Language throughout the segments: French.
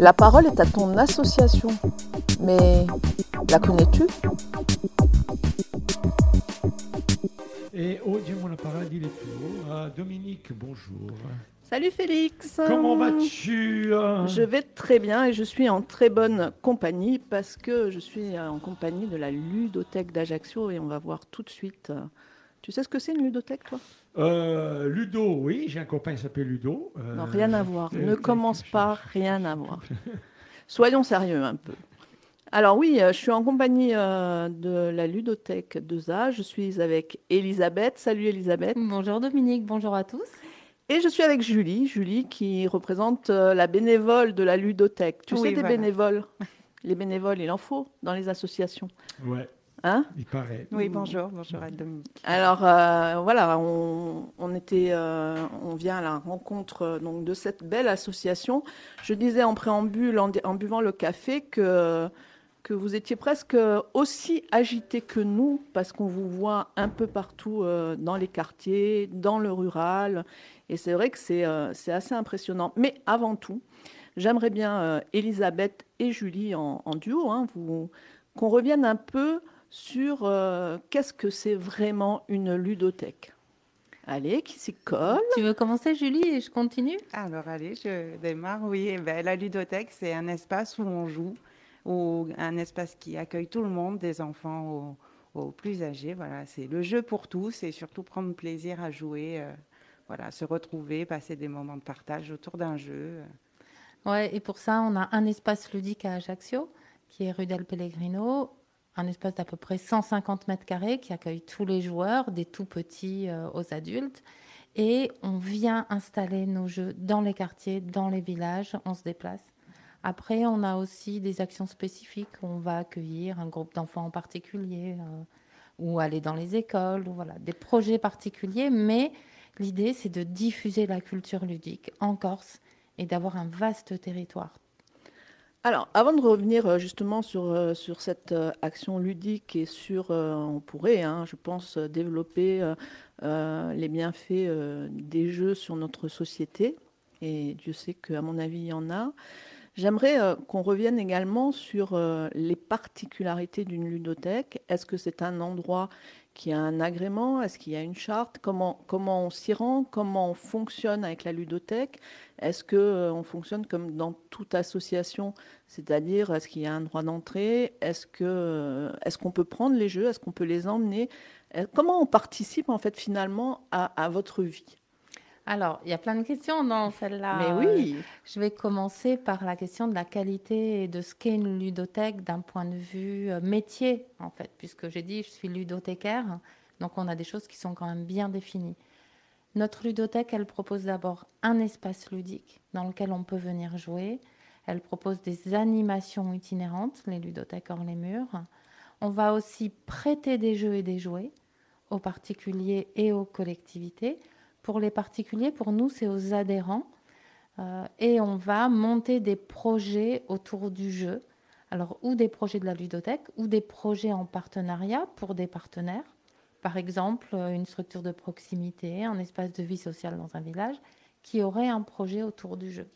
La parole est à ton association. Mais la connais-tu? Et oh Dieu, mon appareil, il est haut. Ah, Dominique, bonjour. Salut Félix Comment vas-tu hein? Je vais très bien et je suis en très bonne compagnie parce que je suis en compagnie de la ludothèque d'Ajaccio et on va voir tout de suite. Tu sais ce que c'est une ludothèque toi? Euh, Ludo, oui, j'ai un copain qui s'appelle Ludo. Euh, Non, rien à voir. euh, Ne commence pas, rien à voir. Soyons sérieux un peu. Alors oui, je suis en compagnie euh, de la ludothèque de ZA. Je suis avec Elisabeth. Salut Elisabeth. Bonjour Dominique, bonjour à tous. Et je suis avec Julie. Julie qui représente euh, la bénévole de la ludothèque. Tu sais Oui, des voilà. bénévoles? Les bénévoles, il en faut dans les associations. Ouais, Hein il paraît. Oui, bonjour, bonjour à Dominique. Alors euh, voilà, on, on était, euh, on vient à la rencontre euh, donc de cette belle association. Je disais en préambule, en, en buvant le café, que que vous étiez presque aussi agité que nous, parce qu'on vous voit un peu partout euh, dans les quartiers, dans le rural, et c'est vrai que c'est euh, c'est assez impressionnant. Mais avant tout, j'aimerais bien, euh, Elisabeth et Julie en, en duo, hein, vous- qu'on revienne un peu sur euh, qu'est-ce que c'est vraiment une ludothèque? Allez, qui s'y colle? Tu veux commencer Julie et je continue? Alors, allez, je démarre. Oui, eh ben, la ludothèque, c'est un espace où on joue, ou un espace qui accueille tout le monde, des enfants aux, aux plus âgés. Voilà, c'est le jeu pour tous et surtout prendre plaisir à jouer, euh, voilà, se retrouver, passer des moments de partage autour d'un jeu. Ouais, et pour ça, on a un espace ludique à Ajaccio, qui est rue del Pellegrino, un espace d'à peu près 150 mètres carrés qui accueille tous les joueurs, des tout petits euh, aux adultes. Et on vient installer nos jeux dans les quartiers, dans les villages, on se déplace. Après, on a aussi des actions spécifiques. On va accueillir un groupe d'enfants en particulier, euh, ou aller dans les écoles, ou voilà, des projets particuliers. Mais l'idée, c'est de diffuser la culture ludique en Corse et d'avoir un vaste territoire. Alors, avant de revenir euh, justement sur, euh, sur cette euh, action ludique et sur, on pourrait, hein, je pense, développer les bienfaits des jeux sur notre société, et Dieu sait qu'à mon avis, il y en a, j'aimerais qu'on revienne également sur les particularités d'une ludothèque. Est-ce que c'est un endroit qui a un agrément? Est-ce qu'il y a une charte? Comment, comment on s'y rend? Comment on fonctionne avec la ludothèque? Est-ce qu'on fonctionne comme dans toute association? C'est-à-dire, est-ce qu'il y a un droit d'entrée? Est-ce euh, qu'on peut prendre les jeux? Est-ce qu'on peut les emmener? Euh, Comment on participe en fait finalement à votre vie? Alors, il y a plein de questions dans celle-là. Mais oui, Je vais commencer par la question de la qualité et de ce qu'est une ludothèque d'un point de vue euh, métier, en fait, puisque j'ai dit je suis ludothécaire, donc on a des choses qui sont quand même bien définies. Notre ludothèque, elle propose d'abord un espace ludique dans lequel on peut venir jouer. Elle propose des animations itinérantes, les ludothèques hors les murs. On va aussi prêter des jeux et des jouets aux particuliers et aux collectivités. Pour les particuliers, pour nous, c'est aux adhérents. Euh, et on va monter des projets autour du jeu. Alors, ou des projets de la ludothèque, ou des projets en partenariat pour des partenaires. Par exemple, une structure de proximité, un espace de vie sociale dans un village qui aurait un projet autour du jeu.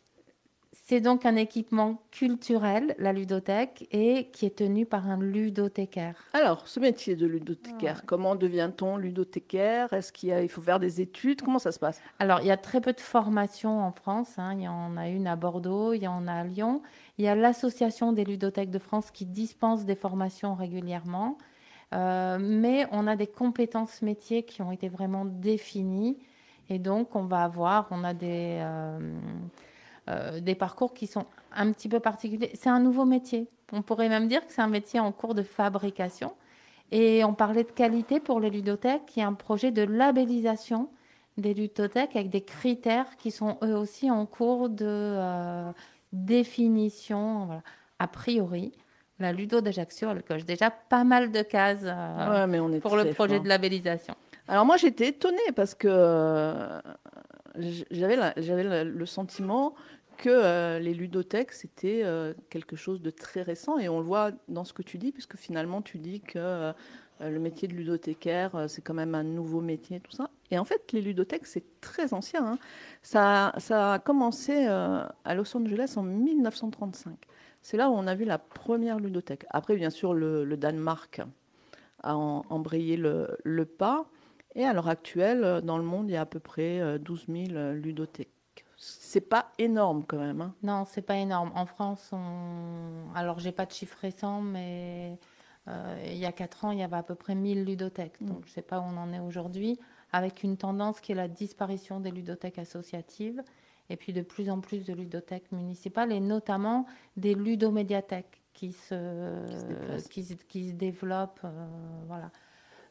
C'est donc un équipement culturel, la ludothèque, et qui est tenu par un ludothécaire. alors ce métier de ludothécaire, comment devient-on ludothécaire? Est-ce qu'il y a- il faut faire des études? Comment ça se passe? Alors, il y a très peu de formations en France. hein. Il y en a une à Bordeaux, il y en a à Lyon. Il y a l'Association des ludothèques de France qui dispense des formations régulièrement. Euh, mais on a des compétences métiers qui ont été vraiment définies. Et donc, on va avoir, on a des, euh, euh, des parcours qui sont un petit peu particuliers. C'est un nouveau métier. On pourrait même dire que c'est un métier en cours de fabrication. Et on parlait de qualité pour les ludothèques. Il y a un projet de labellisation des ludothèques avec des critères qui sont eux aussi en cours de euh, définition. Voilà. A priori, la Ludo d'Ajaccio, elle coche déjà pas mal de cases euh, Ouais, mais on est pour le projet de labellisation. Alors moi j'étais étonnée parce que j'avais le, sentiment que euh, les ludothèques c'était euh, quelque chose de très récent et on le voit dans ce que tu dis puisque finalement tu dis que le métier de ludothécaire, c'est quand même un nouveau métier, tout ça. Et en fait, les ludothèques, c'est très ancien. Hein. Ça, ça, a commencé à Los Angeles en 1935. C'est là où on a vu la première ludothèque. Après, bien sûr, le, Danemark a embrayé le, pas. Et à l'heure actuelle, dans le monde, il y a à peu près 12 000 ludothèques. C'est pas énorme quand même. Hein. Non, c'est pas énorme. En France, on... alors j'ai pas de chiffres récents, mais euh, il y a 4 ans, il y avait à peu près 1000 ludothèques. Mm. Donc je sais pas où on en est aujourd'hui, avec une tendance qui est la disparition des ludothèques associatives et puis de plus en plus de ludothèques municipales et notamment des ludomédiathèques qui se, qui se, développent. Euh, voilà.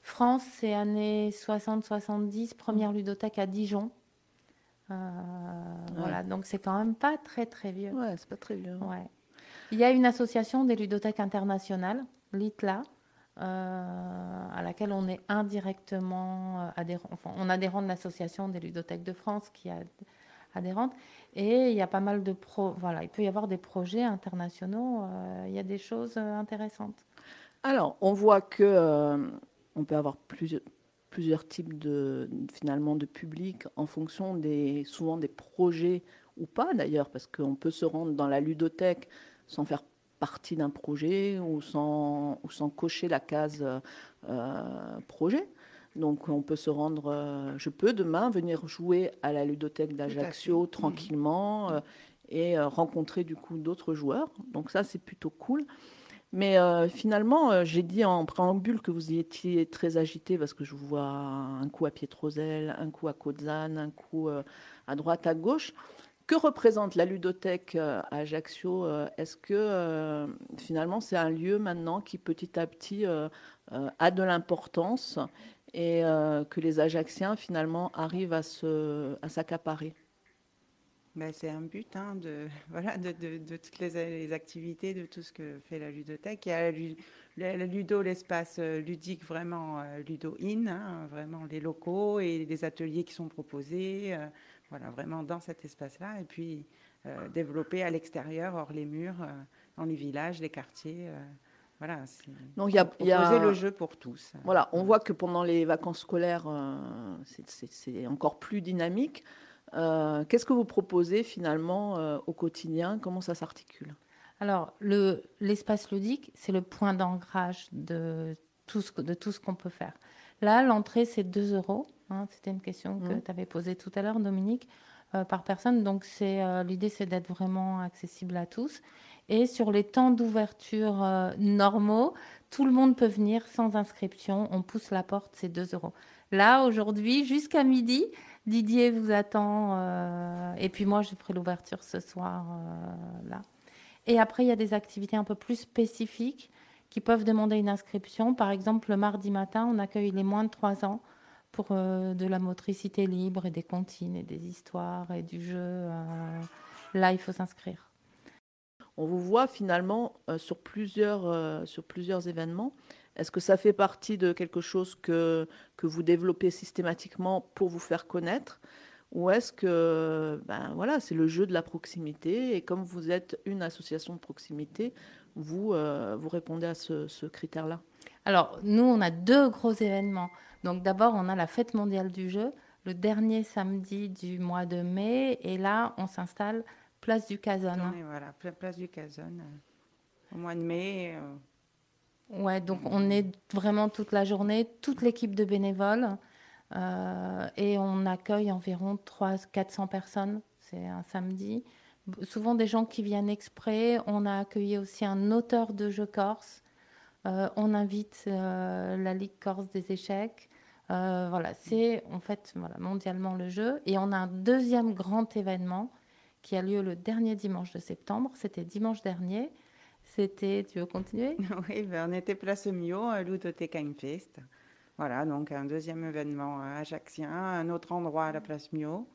France, c'est années 60-70, première ludothèque à Dijon. Euh, voilà, donc c'est quand même pas très très vieux. Ouais, c'est pas très vieux. Ouais. Il y a une association des ludothèques internationales, l'ITLA, euh, à laquelle on est indirectement adhérent. Enfin, on adhérent de l'association des ludothèques de France qui a adhérente. Et il y a pas mal de pro, voilà, il peut y avoir des projets internationaux. Euh, il y a des choses euh, intéressantes. Alors, on voit que euh, on peut avoir plusieurs, plusieurs types de finalement de public en fonction des souvent des projets ou pas d'ailleurs, parce qu'on peut se rendre dans la ludothèque sans faire partie d'un projet ou sans, ou sans cocher la case projet. Donc on peut se rendre, euh, je peux demain venir jouer à la ludothèque d'Ajaccio tranquillement euh, et euh, rencontrer du coup d'autres joueurs. Donc ça c'est plutôt cool. Mais finalement, j'ai dit en préambule que vous y étiez très agité parce que je vous vois un coup à Pietrosel, un coup à Codzane, un coup à droite, à gauche. Que représente la ludothèque à Ajaccio Est-ce que finalement c'est un lieu maintenant qui petit à petit a de l'importance et euh, que les Ajacciens finalement arrivent à s'accaparer? Ben, c'est un but hein, de, voilà, de, de, toutes les, activités, de tout ce que fait la ludothèque. Il y a la, ludo, l'espace euh, ludique vraiment euh, ludo-in, hein, vraiment les locaux et les ateliers qui sont proposés, voilà, vraiment dans cet espace-là. Et puis développer à l'extérieur, hors les murs, dans les villages, les quartiers. Voilà, Donc il y a, y a le jeu pour tous. Voilà, on voit que pendant les vacances scolaires, euh, c'est encore plus dynamique. Euh, qu'est-ce que vous proposez finalement euh, au quotidien? Comment ça s'articule? Alors, l'espace ludique, c'est le point d'ancrage de tout ce, de tout ce qu'on peut faire. Là, l'entrée, c'est 2 euros. Hein, c'était une question que mmh. tu avais posée tout à l'heure, Dominique, par personne. Donc, l'idée, c'est d'être vraiment accessible à tous. Et sur les temps d'ouverture euh, normaux, tout le monde peut venir sans inscription. On pousse la porte, c'est 2 euros. Là, aujourd'hui, jusqu'à midi, Didier vous attend. Euh, et puis moi, je ferai l'ouverture ce soir. Euh, là. Et après, il y a des activités un peu plus spécifiques qui peuvent demander une inscription. Par exemple, le mardi matin, on accueille les moins de 3 ans pour de la motricité libre et des comptines et des histoires et du jeu. là, il faut s'inscrire on vous voit finalement euh, sur, plusieurs, euh, sur plusieurs événements. Est-ce que ça fait partie de quelque chose que, que vous développez systématiquement pour vous faire connaître ou est-ce que ben voilà, c'est le jeu de la proximité et comme vous êtes une association de proximité, vous, euh, vous répondez à ce, ce critère-là? Alors, nous, on a deux gros événements. Donc d'abord, on a la fête mondiale du jeu, le dernier samedi du mois de mai, et là, on s'installe Place du Cazone. Voilà, place du Cazone, euh, au mois de mai. Euh. Ouais, donc on est vraiment toute la journée, toute l'équipe de bénévoles, euh, et on accueille environ 300-400 personnes. C'est un samedi. Souvent des gens qui viennent exprès. On a accueilli aussi un auteur de jeux corse. on invite la Ligue corse des échecs. voilà, c'est en fait voilà, mondialement le jeu. Et on a un deuxième grand événement qui a lieu le dernier dimanche de septembre. C'était dimanche dernier. C'était, tu veux continuer? Oui, ben on était place Mio, à Fest. Voilà, donc un deuxième événement ajaxien, un autre endroit à la place Mio.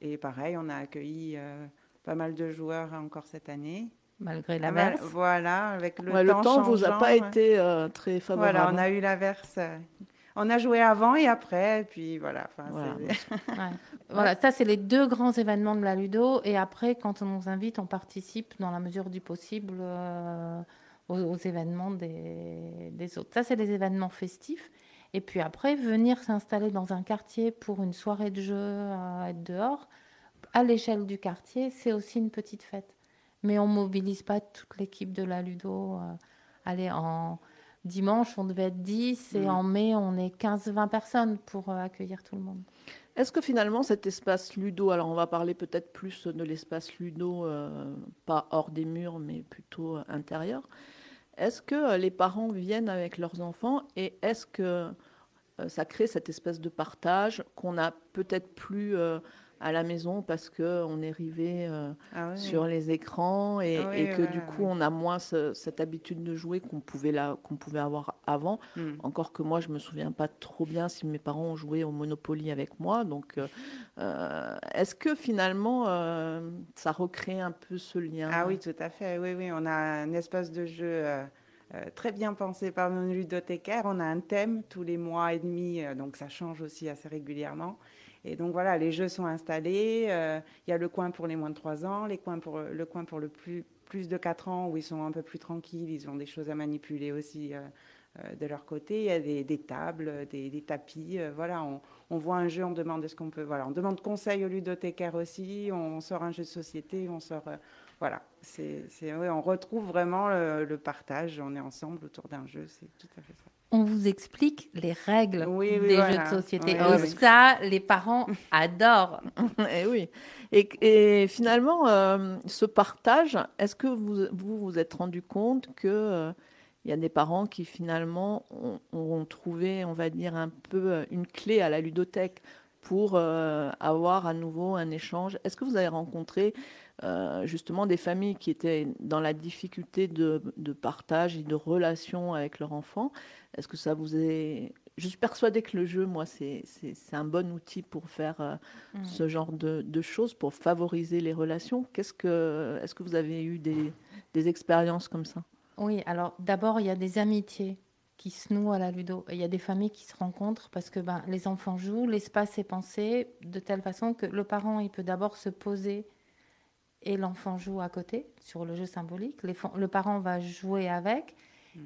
Et pareil, on a accueilli euh, pas mal de joueurs encore cette année. Malgré l'averse. Voilà, avec le temps. Le temps ne vous a pas été euh, très favorable. Voilà, on a eu l'averse euh, on a joué avant et après, et puis voilà. Voilà, ça c'est les deux grands événements de la Ludo. Et après, quand on nous invite, on participe dans la mesure du possible. Euh, aux, événements des, des, autres. Ça, c'est les événements festifs. Et puis après, venir s'installer dans un quartier pour une soirée de jeu, à être dehors, à l'échelle du quartier, c'est aussi une petite fête. Mais on mobilise pas toute l'équipe de la Ludo. Euh, allez, en dimanche, on devait être 10 et mm. en mai, on est 15-20 personnes pour euh, accueillir tout le monde. Est-ce que finalement cet espace ludo, alors on va parler peut-être plus de l'espace ludo, euh, pas hors des murs, mais plutôt intérieur, est-ce que les parents viennent avec leurs enfants et est-ce que ça crée cette espèce de partage qu'on a peut-être plus à la maison parce qu'on est rivé euh, ah sur les écrans et, ah que du coup on a moins cette habitude de jouer qu'on pouvait, qu'on pouvait avoir avant. Hmm. Encore que moi je me souviens pas trop bien si mes parents ont joué au Monopoly avec moi. Donc euh, euh, est-ce que finalement ça recrée un peu ce lien? Ah oui, tout à fait. Oui, oui, on a un espace de jeu. très bien pensé par nos ludothécaires. On a un thème tous les mois et demi, donc ça change aussi assez régulièrement. Et donc voilà, les jeux sont installés. Euh, il y a le coin pour les moins de 3 ans, les coins pour, le coin pour le plus, plus de 4 ans où ils sont un peu plus tranquilles, ils ont des choses à manipuler aussi euh, euh, de leur côté. Il y a des, tables, des, tapis. voilà, on, voit un jeu, on demande ce qu'on peut. Voilà, on demande conseil au ludothécaire aussi. On sort un jeu de société, on sort. voilà, c'est, on retrouve vraiment le, le, partage. On est ensemble autour d'un jeu, c'est tout à fait ça on vous explique les règles des jeux de société. et ça, les parents adorent. et eh oui. Et, finalement, euh, ce partage, est-ce que vous, vous êtes rendu compte que euh, il y a des parents qui finalement ont, trouvé, on va dire, un peu euh, une clé à la ludothèque pour avoir à nouveau un échange? Est-ce que vous avez rencontré justement des familles qui étaient dans la difficulté de, de, partage et de relation avec leurs enfants est-ce que ça vous est... Je suis persuadée que le jeu, moi, c'est un bon outil pour faire euh, mm. ce genre de, choses, pour favoriser les relations. Qu'est-ce que, Est-ce que vous avez eu des, des expériences comme ça? Oui, alors d'abord, il y a des amitiés qui se nouent à la ludo. Il y a des familles qui se rencontrent parce que ben, les enfants jouent, l'espace est pensé de telle façon que le parent, il peut d'abord se poser et l'enfant joue à côté sur le jeu symbolique. le parent va jouer avec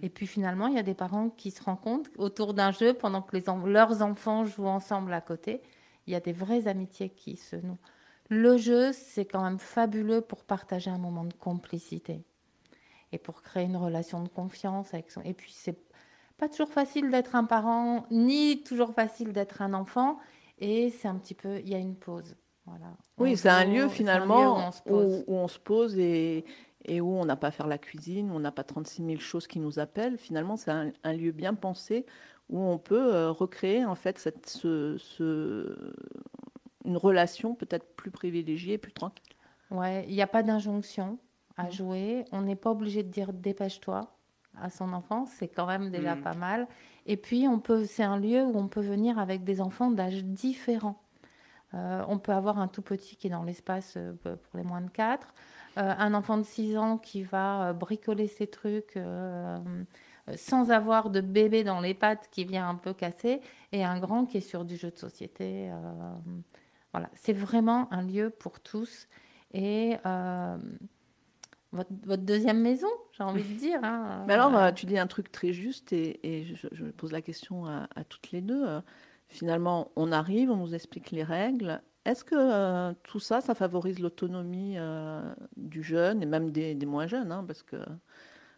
et puis finalement, il y a des parents qui se rencontrent autour d'un jeu pendant que les leurs enfants jouent ensemble à côté. Il y a des vraies amitiés qui se nouent. Le jeu, c'est quand même fabuleux pour partager un moment de complicité et pour créer une relation de confiance avec son. Et puis c'est pas toujours facile d'être un parent, ni toujours facile d'être un enfant. Et c'est un petit peu, il y a une pause. Voilà. Oui, c'est un lieu finalement où on se pose et, et où on n'a pas à faire la cuisine, où on n'a pas 36 000 choses qui nous appellent. Finalement, c'est un, lieu bien pensé où on peut euh, recréer en fait cette, ce, une relation peut-être plus privilégiée, plus tranquille. Ouais, il n'y a pas d'injonction à jouer. On n'est pas obligé de dire dépêche-toi à son enfant, c'est quand même déjà mm. pas mal. Et puis, on peut, c'est un lieu où on peut venir avec des enfants d'âge différents. Euh, on peut avoir un tout petit qui est dans l'espace euh, pour les moins de 4, euh, un enfant de 6 ans qui va bricoler ses trucs sans avoir de bébé dans les pattes qui vient un peu casser, et un grand qui est sur du jeu de société. voilà, c'est vraiment un lieu pour tous. Et votre, deuxième maison, j'ai envie de dire. Hein, Mais alors, tu dis un truc très juste, et, je, pose la question à toutes les deux. Finalement, on arrive, on nous explique les règles, est-ce que euh, tout ça, ça favorise l'autonomie euh, du jeune et même des, moins jeunes hein, Parce que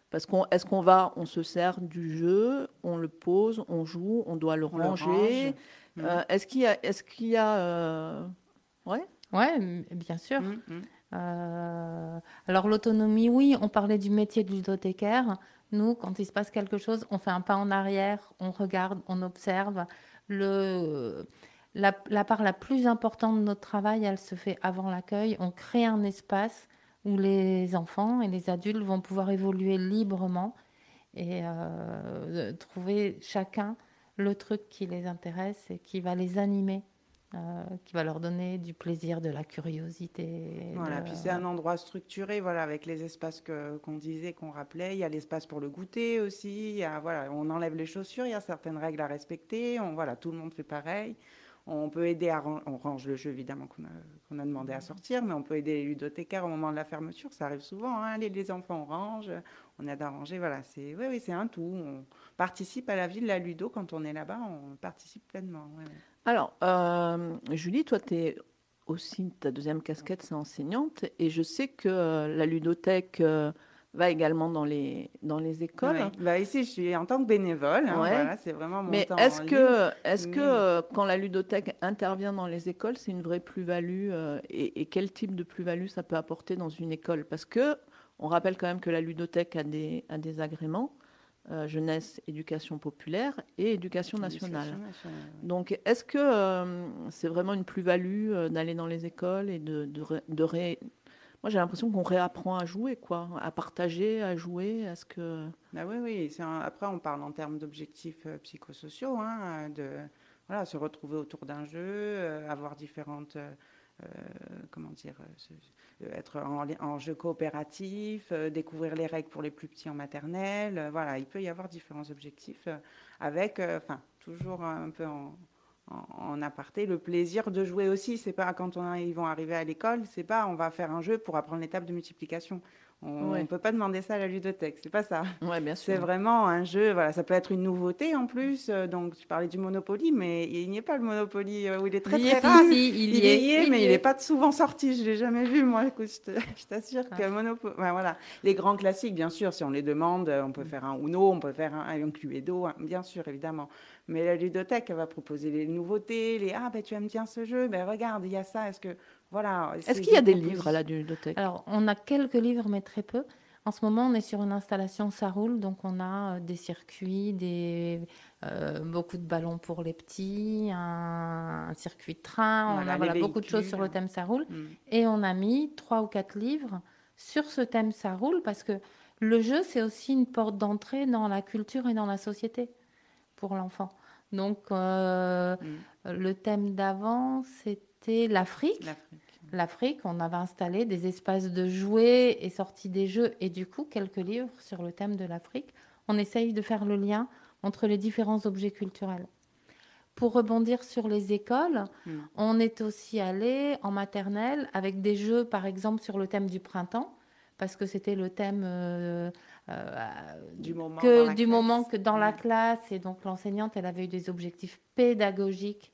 parce qu'on est-ce qu'on va, on se sert du jeu, on le pose, on joue, on doit le ranger. Euh, mm. est-ce qu'il y a, est-ce qu'il y a, ouais Ouais, bien sûr. Mm, mm. alors l'autonomie, oui, on parlait du métier de ludothécaire. Nous, quand il se passe quelque chose, on fait un pas en arrière, on regarde, on observe. La, part la plus importante de notre travail, elle se fait avant l'accueil. On crée un espace où les enfants et les adultes vont pouvoir évoluer librement et euh, trouver chacun le truc qui les intéresse et qui va les animer. Euh, qui va leur donner du plaisir, de la curiosité. Voilà, puis c'est un endroit structuré, voilà, avec les espaces que, qu'on disait, qu'on rappelait. Il y a l'espace pour le goûter aussi. Il y a, voilà, on enlève les chaussures, il y a certaines règles à respecter. On, voilà, tout le monde fait pareil On peut aider à on range le jeu évidemment qu'on a, a, demandé à sortir, mais on peut aider les ludothécaires au moment de la fermeture. Ça arrive souvent. Hein. Les enfants, on range, on aide à ranger. Voilà, c'est oui, oui, c'est un tout. On participe à la vie de la ludo quand on est là-bas. On participe pleinement. Alors, euh, Julie, toi, tu es aussi ta deuxième casquette, c'est enseignante, et je sais que euh, la ludothèque euh, va également dans les, dans les écoles. Bah, ici, je suis en tant que bénévole. Hein, voilà, c'est vraiment mon Mais est-ce que, est-ce que quand la ludothèque intervient dans les écoles, c'est une vraie plus-value et, quel type de plus-value ça peut apporter dans une école? Parce que on rappelle quand même que la ludothèque a des, a des agréments. Euh, jeunesse, éducation populaire et éducation nationale. Donc, est-ce que c'est vraiment une plus-value d'aller dans les écoles et de, de, de, ré, moi, j'ai l'impression qu'on réapprend à jouer, quoi, à partager, à jouer. Est-ce que bah oui, oui. Après, on parle en termes d'objectifs euh, psychosociaux, hein, de voilà, se retrouver autour d'un jeu, euh, avoir différentes, euh, comment dire, être en, jeu coopératif, découvrir les règles pour les plus petits en maternelle. voilà, il peut y avoir différents objectifs avec, enfin, toujours un peu en en, aparté, le plaisir de jouer aussi. C'est pas quand on, ils vont arriver à l'école, c'est pas on va faire un jeu pour apprendre l'étape de multiplication. On ne peut pas demander ça à la ludothèque, c'est pas ça. Ouais, bien sûr. C'est vraiment un jeu, voilà, ça peut être une nouveauté en plus. Euh, donc, tu parlais du Monopoly, mais il n'y a pas le Monopoly euh, où il est très, très rare. il, y est, mais il n'est pas souvent sorti. Je l'ai jamais vu, moi. Écoute, je t'assure que Monopoly. voilà. Les grands classiques, bien sûr, si on les demande, on peut faire un Uno, on peut faire un, un Cluedo, hein, bien sûr, évidemment. Mais la ludothèque, elle va proposer les nouveautés, les Ah, ben tu aimes bien ce jeu, ben regarde, il y a ça. Est-ce que. Voilà. Est-ce qu'il y a des livres à la ludothèque Alors, on a quelques livres, mais très peu. En ce moment, on est sur une installation ça roule, donc on a euh, des circuits, des, euh, beaucoup de ballons pour les petits, un, circuit de train, on a beaucoup de choses sur le thème ça roule. Mm. Et on a mis trois ou quatre livres sur ce thème ça roule parce que le jeu, c'est aussi une porte d'entrée dans la culture et dans la société pour l'enfant. Donc, euh, mm. le thème d'avant, c'était l'Afrique. L'Afrique, on avait installé des espaces de jouets et sorti des jeux et du coup quelques livres sur le thème de l'Afrique. On essaye de faire le lien entre les différents objets culturels. Pour rebondir sur les écoles, mm. on est aussi allé en maternelle avec des jeux, par exemple, sur le thème du printemps, parce que c'était le thème euh, euh, du moment, que, du moment que dans la mm. classe, et donc l'enseignante, elle avait eu des objectifs pédagogiques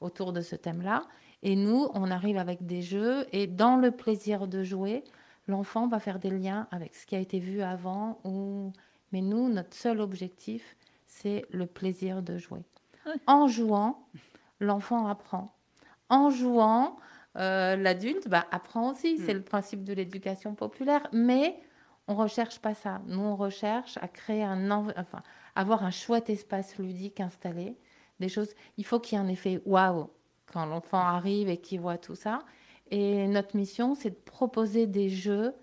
autour de ce thème-là. Et nous, on arrive avec des jeux, et dans le plaisir de jouer, l'enfant va faire des liens avec ce qui a été vu avant. Ou... Mais nous, notre seul objectif, c'est le plaisir de jouer. En jouant, l'enfant apprend. En jouant, euh, l'adulte bah, apprend aussi. C'est mm. le principe de l'éducation populaire. Mais on recherche pas ça. Nous, on recherche à créer un, enfin, avoir un chouette espace ludique installé. Des choses. Il faut qu'il y ait un effet waouh quand l'enfant arrive et qu'il voit tout ça. Et notre mission, c'est de proposer des jeux,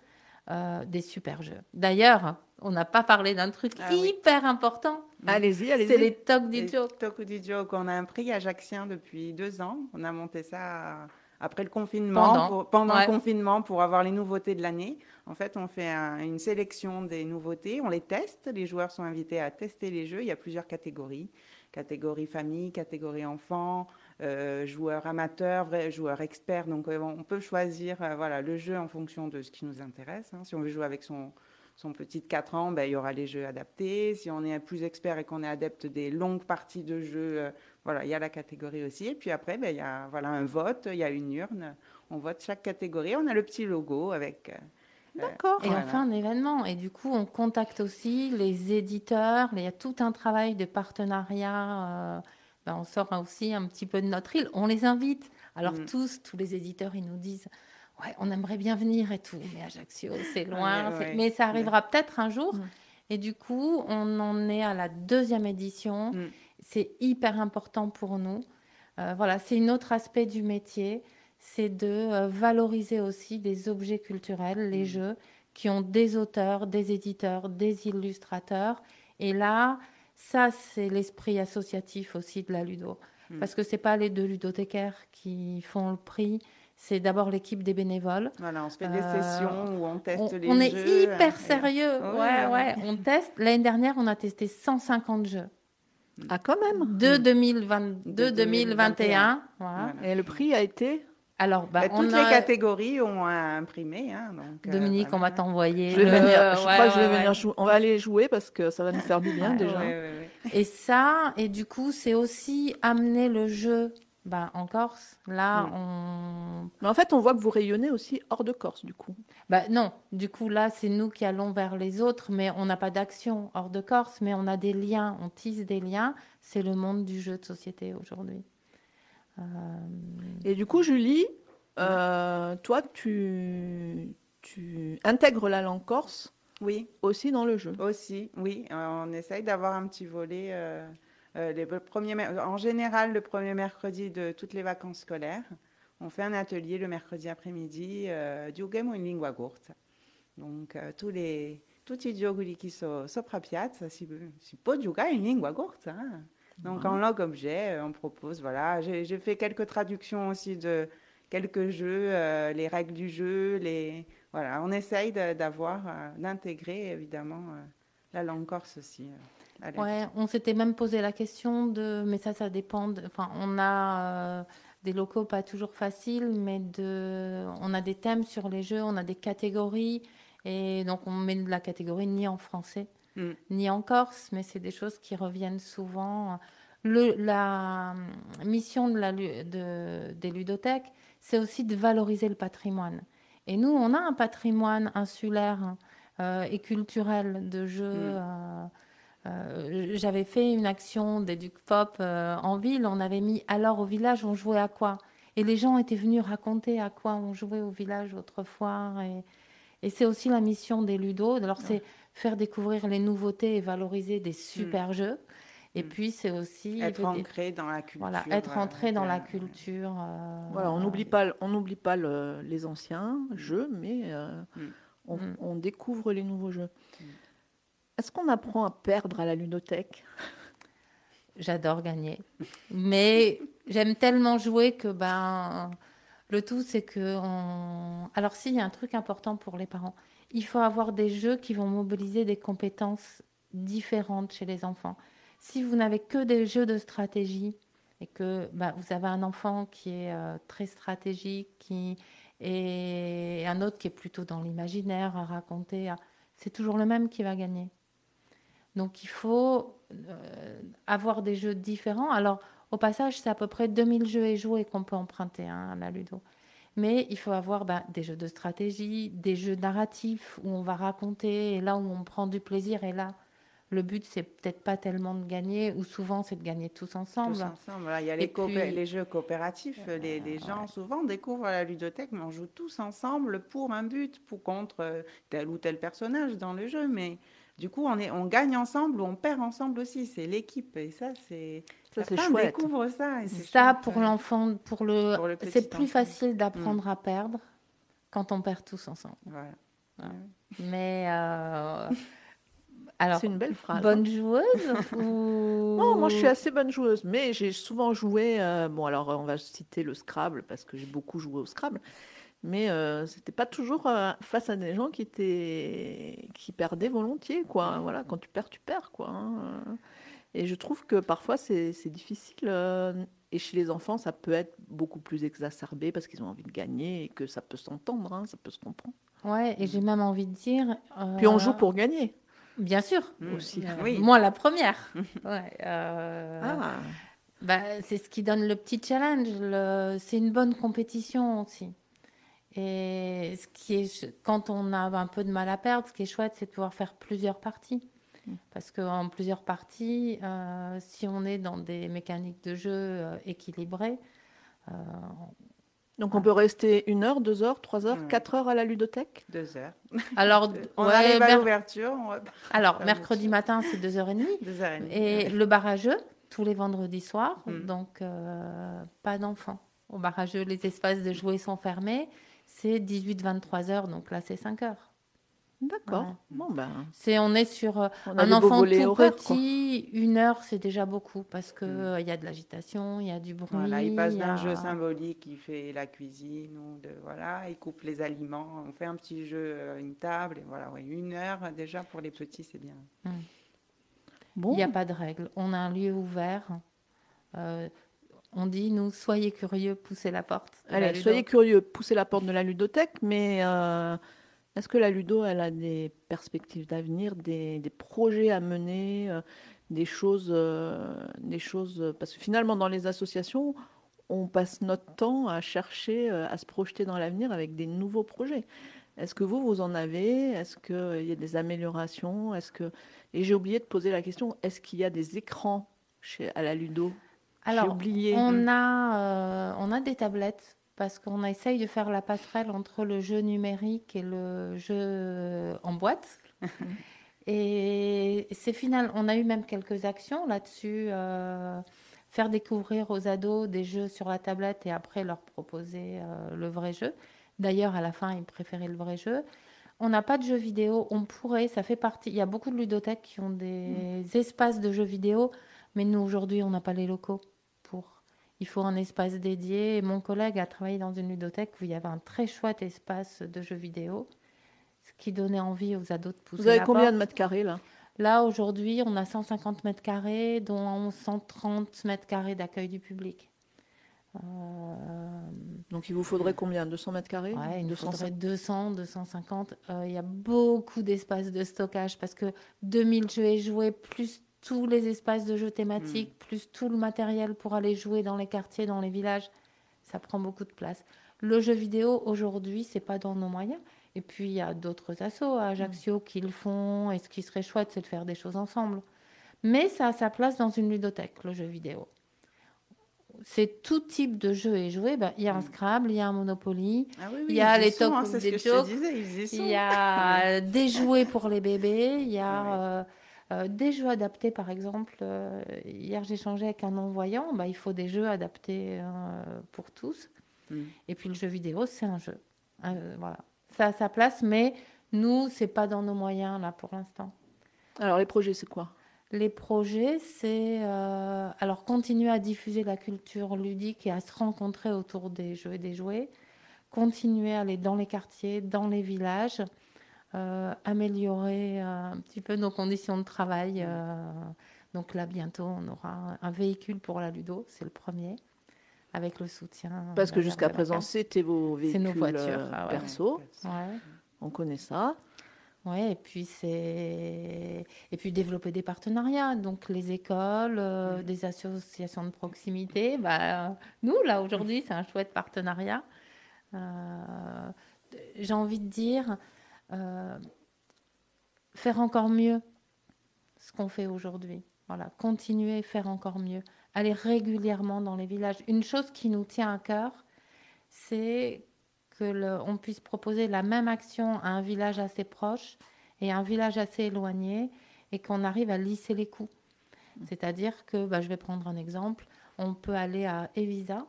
euh, des super jeux. D'ailleurs, on n'a pas parlé d'un truc ah hyper important. Allez-y, allez-y. C'est les tocs du joke. Tocs du joke. On a un prix ajaxien depuis deux ans. On a monté ça après le confinement, pendant, le confinement, pour avoir les nouveautés de l'année. En fait, on fait une sélection des nouveautés, on les teste. Les joueurs sont invités à tester les jeux. Il y a plusieurs catégories catégorie famille, catégorie enfant, euh, joueurs amateurs, vrais joueurs experts. Donc, euh, on peut choisir euh, voilà, le jeu en fonction de ce qui nous intéresse. Hein. Si on veut jouer avec son, son petit de 4 ans, ben, il y aura les jeux adaptés. Si on est plus expert et qu'on est adepte des longues parties de jeux, voilà, il y a la catégorie aussi. Et puis après, ben, il y a voilà, un vote, il y a une urne. On vote chaque catégorie. On a le petit logo avec. Euh, D'accord. Et enfin un événement. Et du coup, on contacte aussi les éditeurs. Il y a tout un travail de partenariat. Euh, ben, on sort aussi un petit peu de notre île. On les invite. Alors mm. tous, tous les éditeurs, ils nous disent, ouais, on aimerait bien venir et tout, mais Ajaccio, c'est loin. Mais ça arrivera peut-être un jour. Mm. Et du coup, on en est à la deuxième édition. Mm. C'est hyper important pour nous. Euh, voilà, c'est un autre aspect du métier, c'est de euh, valoriser aussi des objets culturels, les mm. jeux, qui ont des auteurs, des éditeurs, des illustrateurs. Et là, ça, c'est l'esprit associatif aussi de la ludo. Mm. Parce que ce n'est pas les deux ludothécaires qui font le prix, c'est d'abord l'équipe des bénévoles. Voilà, on se fait des euh, sessions où on teste les jeux. On est hyper sérieux. ouais, ouais, on teste. L'année dernière, on a testé 150 jeux. Ah, quand même De 2022, De 2021. voilà. Voilà. Et le prix a été Alors, bah, Bah, on toutes a- les catégories ont imprimé. Hein, donc, euh, Dominique, on va t'envoyer. Je vais venir, je ouais, crois que je vais ouais, venir jouer. On va aller jouer parce que ça va nous faire du bien Ouais, déjà. Ouais, ouais, ouais. Et ça, et du coup, c'est aussi amener le jeu bah, en Corse. Là, on. Mais en fait, on voit que vous rayonnez aussi hors de Corse, du coup. Bah, non, du coup, là, c'est nous qui allons vers les autres, mais on n'a pas d'action hors de Corse, mais on a des liens, on tisse des liens. C'est le monde du jeu de société aujourd'hui. Euh, Et du coup, Julie, euh, toi, tu, tu intègres la langue corse Oui, aussi dans le jeu. aussi, oui. Euh, On essaye d'avoir un petit volet. euh, euh, les premiers, en général, le premier mercredi de toutes les vacances scolaires, on fait un atelier le mercredi après-midi euh, Diugem in lingua corsa. Donc, tous les tutti giochi so, sopra piazza si, si può giocare in lingua corsa. hein. Donc, en langue objet, euh, on propose, voilà. J'ai fait quelques traductions aussi de quelques jeux, euh, les règles du jeu, les... Voilà, on essaye d'avoir, euh, d'intégrer évidemment euh, la langue corse aussi. Ouais, on s'était même posé la question de, mais ça, ça dépend. de- Enfin, on a des locaux pas toujours faciles, mais de, on a des thèmes sur les jeux, on a des catégories, et donc on met de la catégorie ni en français, Mm. ni en corse, mais c'est des choses qui reviennent souvent. Le, la euh, mission de la, de, des ludothèques, c'est aussi de valoriser le patrimoine. Et nous, on a un patrimoine insulaire hein, euh, et culturel de jeux. Mm. euh, J'avais fait une action des Duc Pop euh, en ville. On avait mis alors au village, on jouait à quoi? Et les gens étaient venus raconter à quoi on jouait au village autrefois. Et, et c'est aussi la mission des Ludos. Alors, c'est faire découvrir les nouveautés et valoriser des super jeux. Et Mm. puis, c'est aussi Être ancré dans la culture. voilà, être entré dans la culture. euh, Voilà, on n'oublie pas, on n'oublie pas le- les anciens jeux, mais euh, Mm. on, Mm. on découvre les nouveaux jeux. Mm. Est-ce qu'on apprend à perdre à la ludothèque? J'adore gagner. Mais j'aime tellement jouer que ben, le tout, c'est que. on- Alors, s'il y a un truc important pour les parents, il faut avoir des jeux qui vont mobiliser des compétences différentes chez les enfants. Si vous n'avez que des jeux de stratégie et que ben, vous avez un enfant qui est euh, très stratégique qui... et un autre qui est plutôt dans l'imaginaire à raconter, c'est toujours le même qui va gagner. Donc il faut euh, avoir des jeux différents. Alors au passage, c'est à peu près 2000 jeux et jouets qu'on peut emprunter hein, à la Ludo. Mais il faut avoir ben, des jeux de stratégie, des jeux narratifs où on va raconter et là où on prend du plaisir. Et là, le but, c'est peut-être pas tellement de gagner, ou souvent c'est de gagner tous ensemble. Tous ensemble. Voilà, il y a les, puis- les jeux coopératifs. les, les gens souvent découvrent la ludothèque, mais on joue tous ensemble pour un but, pour contre euh, tel ou tel personnage dans le jeu. Mais du coup, on, est, on gagne ensemble ou on perd ensemble aussi. C'est l'équipe. Et ça, c'est. Ça, c'est certains chouette. découvrent ça. et c'est Ça, chouette, pour l'enfant, pour le, Pour le petit c'est plus enfant. facile d'apprendre à perdre quand on perd tous ensemble. Voilà. Ouais. Mais euh, alors, C'est une belle phrase. hein. bonne joueuse ou... Non, moi je suis assez bonne joueuse, mais j'ai souvent joué. euh, bon, alors on va citer le Scrabble parce que j'ai beaucoup joué au Scrabble, mais euh, c'était pas toujours euh, face à des gens qui étaient qui perdaient volontiers, quoi. Voilà, quand tu perds, tu perds, quoi. hein. Et je trouve que parfois c'est difficile. euh, et chez les enfants, ça peut être beaucoup plus exacerbé parce qu'ils ont envie de gagner et que ça peut s'entendre, hein, ça peut se comprendre. Ouais, et j'ai même envie de dire. Puis on euh, joue pour gagner. Bien sûr. Mm. Aussi. Euh, Oui. Moi, la première. Ouais, euh, Ah, bah, c'est ce qui donne le petit challenge. le- C'est une bonne compétition aussi. Et ce qui est, quand on a un peu de mal à perdre, ce qui est chouette, c'est de pouvoir faire plusieurs parties. Parce qu'en plusieurs parties, euh, si on est dans des mécaniques de jeu euh, équilibrées, euh, donc on peut rester une heure, deux heures, trois heures, Ouais. quatre heures à la ludothèque? Deux heures. alors, On ouais, arrive à l'ouverture. alors mercredi matin, c'est 2h30. Deux heures et demie. Et le barrageux, tous les vendredis soirs, Mm. donc euh, pas d'enfants. Au barrageux, les espaces de jouets sont fermés. C'est 18-23 heures, donc là, c'est 5 heures. D'accord. Bon ben, C'est, on est sur euh, on un enfant tout horaires, quoi. petit, une heure, c'est déjà beaucoup parce qu'il Mm. il y a de l'agitation, il y a du bruit. Voilà, il passe il d'un a- jeu symbolique qui fait la cuisine ou de voilà, il coupe les aliments, on fait un petit jeu, euh, une table et voilà, ouais, une heure déjà pour les petits c'est bien. Il n'y a pas de règle. On a un lieu ouvert. Euh, on dit, nous, soyez curieux, poussez la porte. Allez, soyez curieux, poussez la porte de la ludothèque, mais euh, est-ce que la ludo, elle a des perspectives d'avenir, des, projets à mener, euh, des choses, des choses Parce que finalement, dans les associations, on passe notre temps à chercher, à se projeter dans l'avenir avec des nouveaux projets. Est-ce que vous, vous en avez? Est-ce qu'il y a des améliorations? Est-ce que et j'ai oublié de poser la question est-ce qu'il y a des écrans chez à la Ludo? Alors, oublié. On a euh, on a des tablettes parce qu'on essaye de faire la passerelle entre le jeu numérique et le jeu en boîte. et c'est final. On a eu même quelques actions là-dessus. Euh, faire découvrir aux ados des jeux sur la tablette et après leur proposer euh, le vrai jeu. D'ailleurs, à la fin, ils préféraient le vrai jeu. On n'a pas de jeux vidéo. On pourrait, ça fait partie. Il y a beaucoup de ludothèques qui ont des mm. espaces de jeux vidéo, mais nous, aujourd'hui, on n'a pas les locaux. Il faut un espace dédié. mon collègue a travaillé dans une ludothèque où il y avait un très chouette espace de jeux vidéo, ce qui donnait envie aux ados de pousser. Vous avez combien de mètres carrés là? Là, aujourd'hui, on a 150 mètres carrés, dont 130 mètres carrés d'accueil du public. Euh, Donc il vous faudrait combien? 200 mètres carrés? Ouais, Il nous faudrait 200, 250. Euh, il y a beaucoup d'espaces de stockage parce que 2000 jeux et jouets, plus tous les espaces de jeux thématiques, hmm. plus tout le matériel pour aller jouer dans les quartiers, dans les villages, ça prend beaucoup de place. Le jeu vidéo, aujourd'hui, c'est pas dans nos moyens. Et puis, il y a d'autres assos à Ajaccio hmm. qui le font. Et ce qui serait chouette, c'est de faire des choses ensemble. Mais ça a sa place dans une ludothèque, le jeu vidéo c'est tout type de jeu et joué. Ben, il y a un mm. Scrabble, il y a un Monopoly, ah il y a les top hein, des il y a des jouets pour les bébés, il y a euh, euh, des jeux adaptés, par exemple. Euh, hier, j'ai changé avec un non-voyant. Ben, il faut des jeux adaptés pour tous. Mm. Et puis le jeu vidéo, c'est un jeu. voilà, ça a sa place, mais nous, c'est pas dans nos moyens là pour l'instant. Alors les projets, c'est quoi? Les projets, c'est euh, alors continuer à diffuser la culture ludique et à se rencontrer autour des jeux et des jouets, continuer à aller dans les quartiers, dans les villages, euh, améliorer euh, un petit peu nos conditions de travail. donc là, bientôt, on aura un véhicule pour la Ludo, c'est le premier, avec le soutien. Parce que jusqu'à présent, c'était vos véhicules nos voitures, ah perso. On connaît ça. Ouais, et puis c'est et puis développer des partenariats, donc les écoles, euh, des associations de proximité. Bah, nous là aujourd'hui, c'est un chouette partenariat. Euh, j'ai envie de dire euh, faire encore mieux ce qu'on fait aujourd'hui. Voilà, continuer, faire encore mieux, aller régulièrement dans les villages. Une chose qui nous tient à cœur, c'est qu'on puisse proposer la même action à un village assez proche et à un village assez éloigné et qu'on arrive à lisser les coûts. C'est-à-dire que, bah, je vais prendre un exemple, on peut aller à Evisa,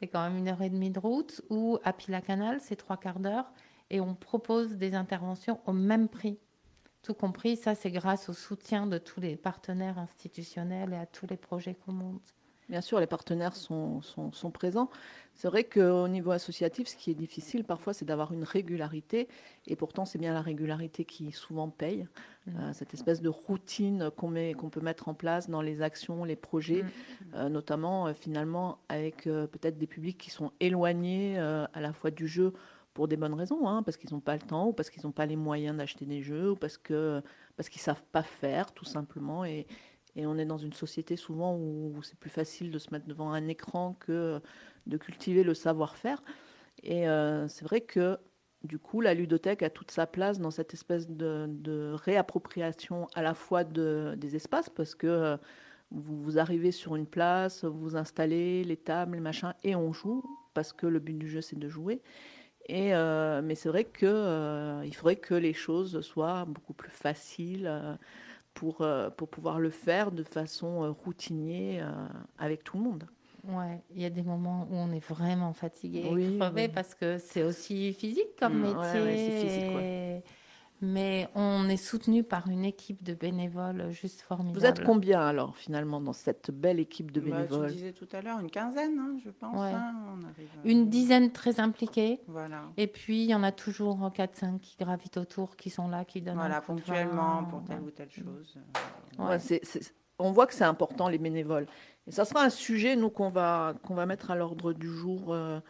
c'est quand même une heure et demie de route, ou à Pila-Canal, c'est trois quarts d'heure, et on propose des interventions au même prix. Tout compris, ça c'est grâce au soutien de tous les partenaires institutionnels et à tous les projets qu'on monte. Bien sûr, les partenaires sont, sont, présents. C'est vrai qu'au niveau associatif, ce qui est difficile parfois, c'est d'avoir une régularité. Et pourtant, c'est bien la régularité qui souvent paye. Mmh. Euh, cette espèce de routine qu'on qu'on peut mettre en place dans les actions, les projets, mmh. euh, notamment euh, finalement avec peut-être des publics qui sont éloignés à la fois du jeu pour des bonnes raisons, hein, parce qu'ils n'ont pas le temps, ou parce qu'ils n'ont pas les moyens d'acheter des jeux, ou parce que parce qu'ils savent pas faire, tout simplement. Et, et on est dans une société souvent où c'est plus facile de se mettre devant un écran que de cultiver le savoir-faire. Et euh, c'est vrai que du coup, la ludothèque a toute sa place dans cette espèce de, réappropriation à la fois de, des espaces, parce que euh, vous, vous, arrivez sur une place, vous vous installez, les tables, les machins, et on joue, parce que le but du jeu, c'est de jouer. Et, euh, mais c'est vrai qu'il faudrait que les choses soient beaucoup plus faciles pour, euh, pour pouvoir le faire de façon euh, routinier euh, avec tout le monde. Ouais, il y a des moments où on est vraiment fatigué, oui, crevé, parce que c'est aussi physique comme métier. Ouais, physique, Mais on est soutenu par une équipe de bénévoles juste formidable. Vous êtes combien alors finalement dans cette belle équipe de Bah, bénévoles? tu disais tout à l'heure une quinzaine, hein, je pense. Ouais. hein, on arrive à- Une dizaine très impliquées. Voilà. Et puis, il y en a toujours 4-5 qui gravitent autour, qui sont là, qui donnent Voilà, un coup de ponctuellement pour telle ouais. ou telle chose. Ouais. Ouais, c'est- c'est- on voit que c'est important les bénévoles. Et ça sera un sujet nous qu'on va qu'on va mettre à l'ordre du jour euh,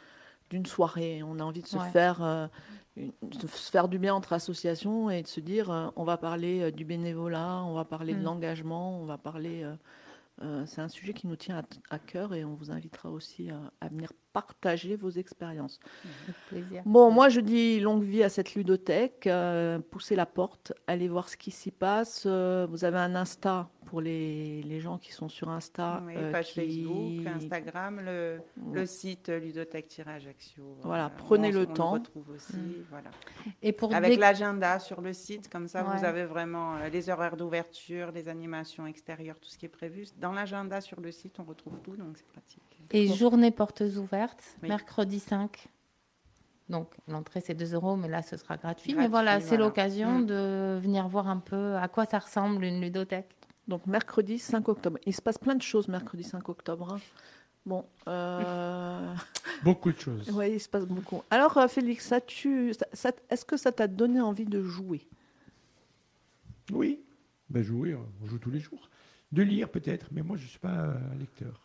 d'une soirée. On a envie de se Ouais. faire euh, de se faire du bien entre associations et de se dire euh, on va parler euh, du bénévolat, on va parler de Mm. l'engagement, on va parler. euh, c'est un sujet qui nous tient à, à cœur et on vous invitera aussi à, venir partager vos expériences. Avec plaisir. Bon, moi je dis longue vie à cette ludothèque. poussez la porte, allez voir ce qui s'y passe. vous avez un Insta pour les, les gens qui sont sur Insta. Oui, euh, page qui- Facebook, Instagram, le, le site ludothèque-ajaccio. Voilà, euh, prenez on- le on temps. retrouve aussi, Mm. voilà. Et pour Avec l'agenda sur le site, comme ça, vous avez vraiment euh, les horaires d'ouverture, les animations extérieures, tout ce qui est prévu. Dans l'agenda sur le site, on retrouve tout, donc c'est pratique. Et journée portes ouvertes, Oui. mercredi 5. Donc, l'entrée, c'est 2 euros, mais là, ce sera gratuit. mais voilà, c'est voilà. l'occasion Mm. de venir voir un peu à quoi ça ressemble une ludothèque. Donc mercredi 5 octobre. Il se passe plein de choses mercredi 5 octobre. hein. Bon, euh, Beaucoup de choses. ouais, il se passe beaucoup. Alors euh, Félix, ça tu, ça- ça- est-ce que ça t'a donné envie de jouer? Oui, ben jouer, euh, on joue tous les jours. De lire peut-être, mais moi je ne suis pas un lecteur.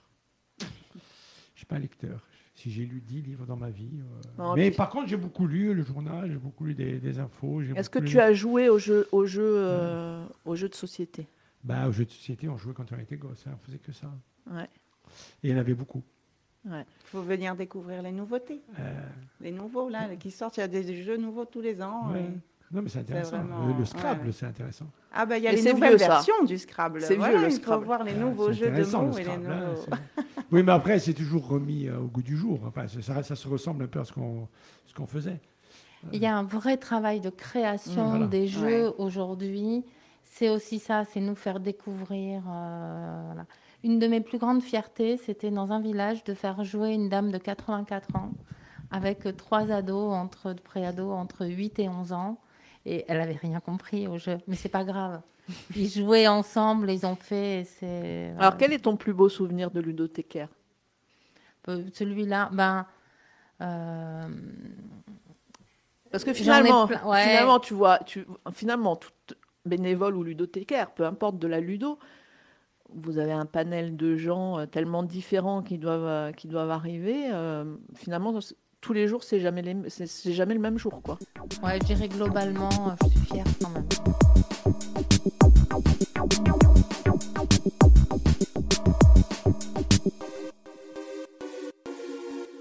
Je ne suis pas un lecteur. Si j'ai lu 10 livres dans ma vie. euh, Non, mais puis- par contre, j'ai beaucoup lu le journal, j'ai beaucoup lu des, des infos. Est-ce que tu as joué au jeu, au jeu, euh, au jeu de société? Bah, Aux jeux de société, on jouait quand on était gosse, hein, on faisait que ça. Ouais. Et il y en avait beaucoup. Il faut venir découvrir les nouveautés, Euh, les nouveaux là qui sortent. Il y a des jeux nouveaux tous les ans. ouais. et- Non, mais c'est intéressant. vraiment- Le, le Scrabble, ouais, c'est intéressant. Ah bah il y a les nouvelles vieux, ça. versions du Scrabble. C'est Voilà, vieux, le il faut Scrabble. voir les Ah, nouveaux jeux de le mots et les Scrabble, hein, nouveaux. oui, mais après, c'est toujours remis euh, au goût du jour. Enfin, ça, se ressemble un peu à ce qu'on ce qu'on faisait. Il y a un vrai travail de création Mmh, voilà. des jeux Ouais. aujourd'hui. C'est aussi ça, c'est nous faire découvrir. euh, voilà. Une de mes plus grandes fiertés, c'était dans un village de faire jouer une dame de 84 ans avec trois ados, entre préados, entre 8 et 11 ans. Et elle avait rien compris au jeu, mais c'est pas grave. Ils jouaient ensemble, ils ont fait. et C'est Alors quel est ton plus beau souvenir de ludothécaire? Euh, celui-là, ben. euh, Parce que finalement, ouais. finalement, tu vois, tu, finalement, tout bénévole ou ludothécaire, peu importe de la ludo, vous avez un panel de gens euh, tellement différents qui doivent, euh, qui doivent arriver. euh, finalement, tous les jours, c'est jamais, jamais le même jour, quoi. ouais, je dirais globalement, je suis fière quand même.